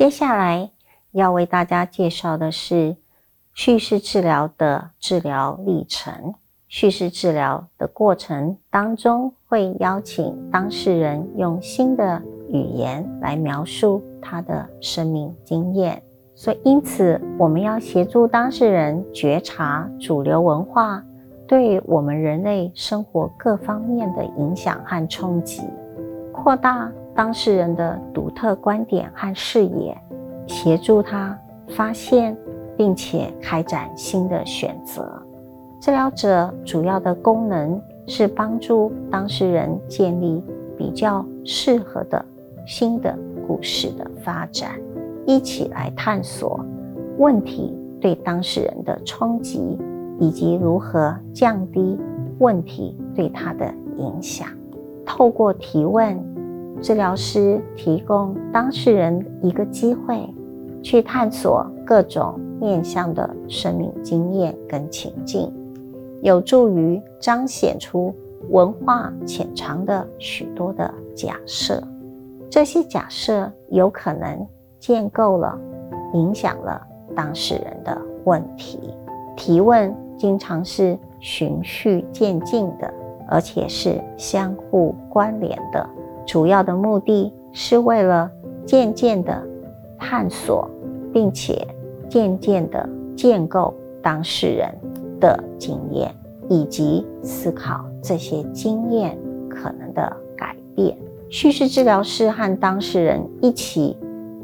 接下来要为大家介绍的是叙事治疗的治疗历程。叙事治疗的过程当中，会邀请当事人用新的语言来描述他的生命经验。所以，因此我们要协助当事人觉察主流文化对我们人类生活各方面的影响和冲击，扩大当事人的独特观点和视野，协助他发现并且开展新的选择。治疗者主要的功能是帮助当事人建立比较适合的新的故事的发展，一起来探索问题对当事人的冲击，以及如何降低问题对他的影响。透过提问，治疗师提供当事人一个机会，去探索各种面向的生命经验跟情境。有助于彰显出文化潜藏的许多的假设，这些假设有可能建构了、影响了当事人的问题。提问经常是循序渐进的，而且是相互关联的。主要的目的是为了渐渐的探索，并且渐渐的建构当事人。的经验，以及思考这些经验可能的改变。叙事治疗师和当事人一起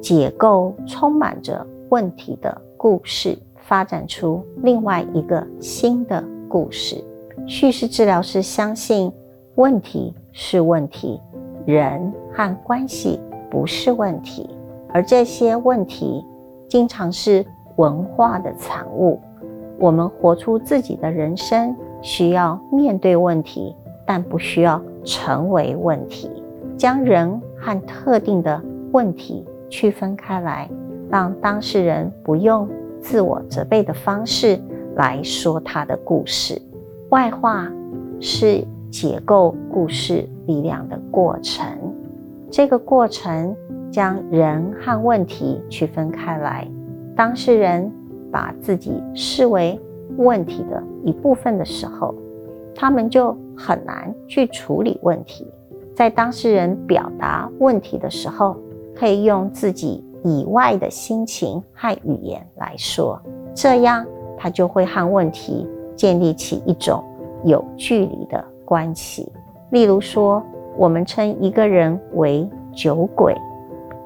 解构充满着问题的故事，发展出另外一个新的故事。叙事治疗师相信，问题是问题，人和关系不是问题，而这些问题经常是文化的产物。我们活出自己的人生，需要面对问题，但不需要成为问题。将人和特定的问题区分开来，让当事人不用自我责备的方式来说他的故事。外化是解构故事力量的过程。这个过程将人和问题区分开来，当事人。把自己视为问题的一部分的时候，他们就很难去处理问题。在当事人表达问题的时候，可以用自己以外的心情和语言来说，这样他就会和问题建立起一种有距离的关系。例如说，我们称一个人为酒鬼，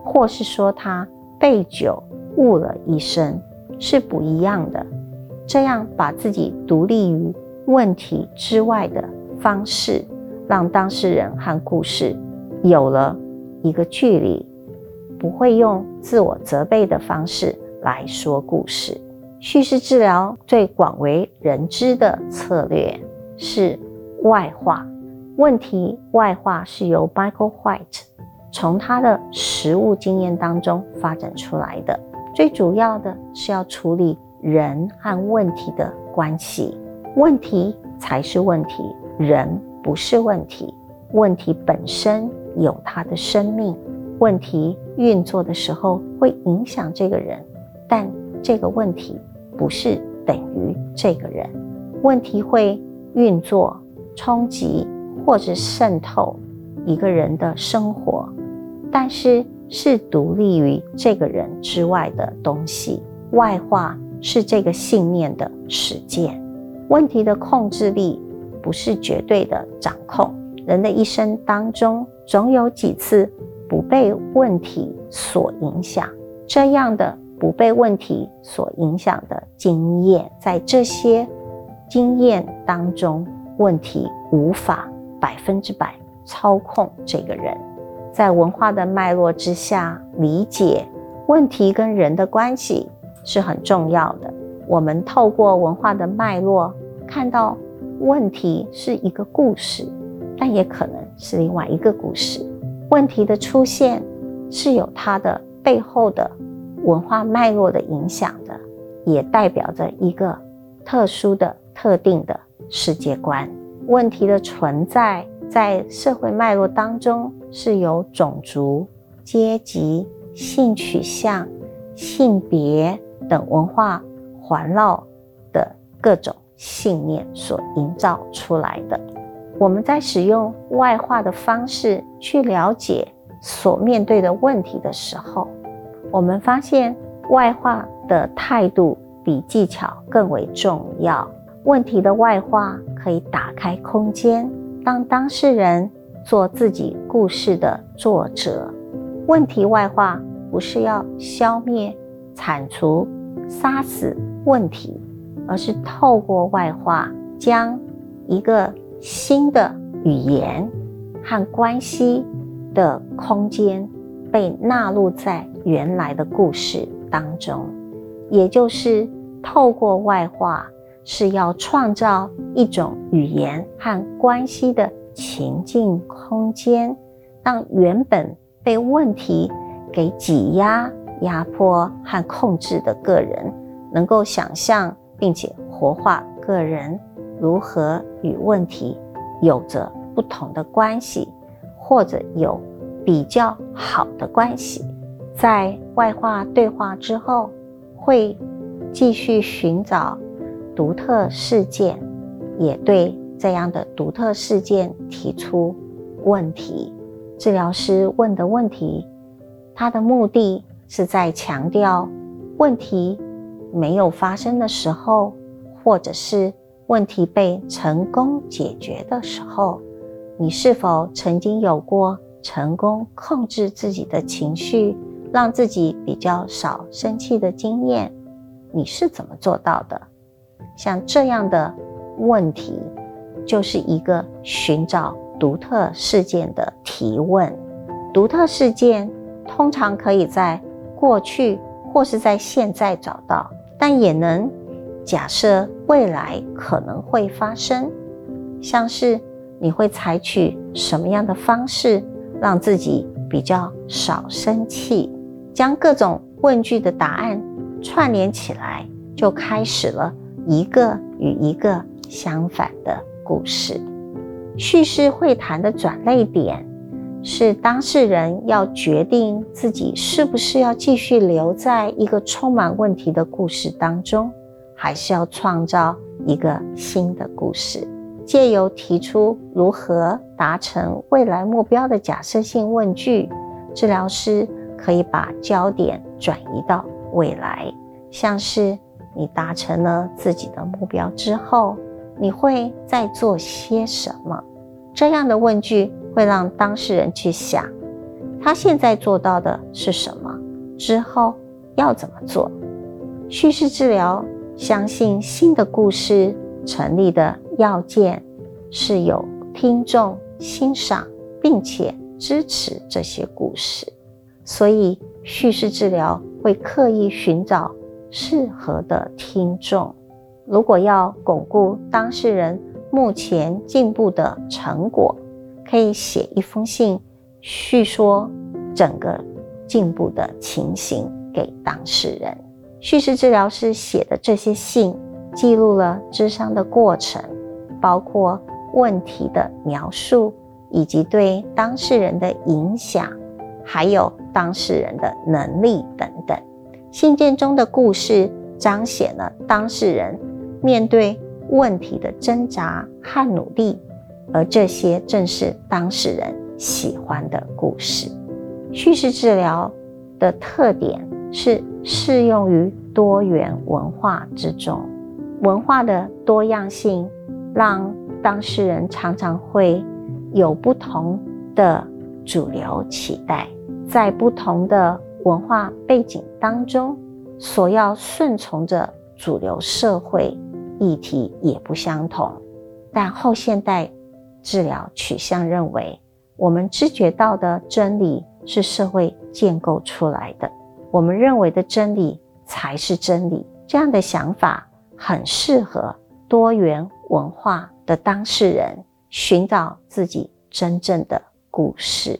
或是说他被酒误了一生。是不一样的。这样把自己独立于问题之外的方式，让当事人和故事有了一个距离，不会用自我责备的方式来说故事。叙事治疗最广为人知的策略是外化问题。外化是由 Michael White 从他的实物经验当中发展出来的。最主要的是要处理人和问题的关系，问题才是问题，人不是问题。问题本身有它的生命，问题运作的时候会影响这个人，但这个问题不是等于这个人。问题会运作、冲击或者渗透一个人的生活，但是。是独立于这个人之外的东西，外化是这个信念的实践。问题的控制力不是绝对的掌控。人的一生当中，总有几次不被问题所影响。这样的不被问题所影响的经验，在这些经验当中，问题无法百分之百操控这个人。在文化的脉络之下，理解问题跟人的关系是很重要的。我们透过文化的脉络，看到问题是一个故事，但也可能是另外一个故事。问题的出现是有它的背后的文化脉络的影响的，也代表着一个特殊的、特定的世界观。问题的存在。在社会脉络当中，是由种族、阶级、性取向、性别等文化环绕的各种信念所营造出来的。我们在使用外化的方式去了解所面对的问题的时候，我们发现外化的态度比技巧更为重要。问题的外化可以打开空间，让当事人做自己故事的作者。问题外化不是要消灭、铲除、杀死问题，而是透过外化，将一个新的语言和关系的空间被纳入在原来的故事当中，也就是透过外化。是要创造一种语言和关系的情境空间，让原本被问题给挤压、压迫和控制的个人，能够想象并且活化个人如何与问题有着不同的关系，或者有比较好的关系。在外化对话之后，会继续寻找。独特事件，也对这样的独特事件提出问题。治疗师问的问题，他的目的是在强调问题没有发生的时候，或者是问题被成功解决的时候，你是否曾经有过成功控制自己的情绪，让自己比较少生气的经验？你是怎么做到的？像这样的问题，就是一个寻找独特事件的提问。独特事件通常可以在过去或是在现在找到，但也能假设未来可能会发生。像是你会采取什么样的方式让自己比较少生气？将各种问句的答案串联起来，就开始了。一个与一个相反的故事，叙事会谈的转泪点是当事人要决定自己是不是要继续留在一个充满问题的故事当中，还是要创造一个新的故事。借由提出如何达成未来目标的假设性问句，治疗师可以把焦点转移到未来，像是。你达成了自己的目标之后，你会再做些什么？这样的问句会让当事人去想，他现在做到的是什么，之后要怎么做？叙事治疗相信新的故事成立的要件是有听众欣赏并且支持这些故事，所以叙事治疗会刻意寻找。适合的听众，如果要巩固当事人目前进步的成果，可以写一封信，叙说整个进步的情形给当事人。叙事治疗师写的这些信，记录了智商的过程，包括问题的描述，以及对当事人的影响，还有当事人的能力等等。信件中的故事彰显了当事人面对问题的挣扎和努力，而这些正是当事人喜欢的故事。叙事治疗的特点是适用于多元文化之中，文化的多样性让当事人常常会有不同的主流期待，在不同的。文化背景当中，所要顺从着主流社会议题也不相同。但后现代治疗取向认为，我们知觉到的真理是社会建构出来的，我们认为的真理才是真理。这样的想法很适合多元文化的当事人寻找自己真正的故事。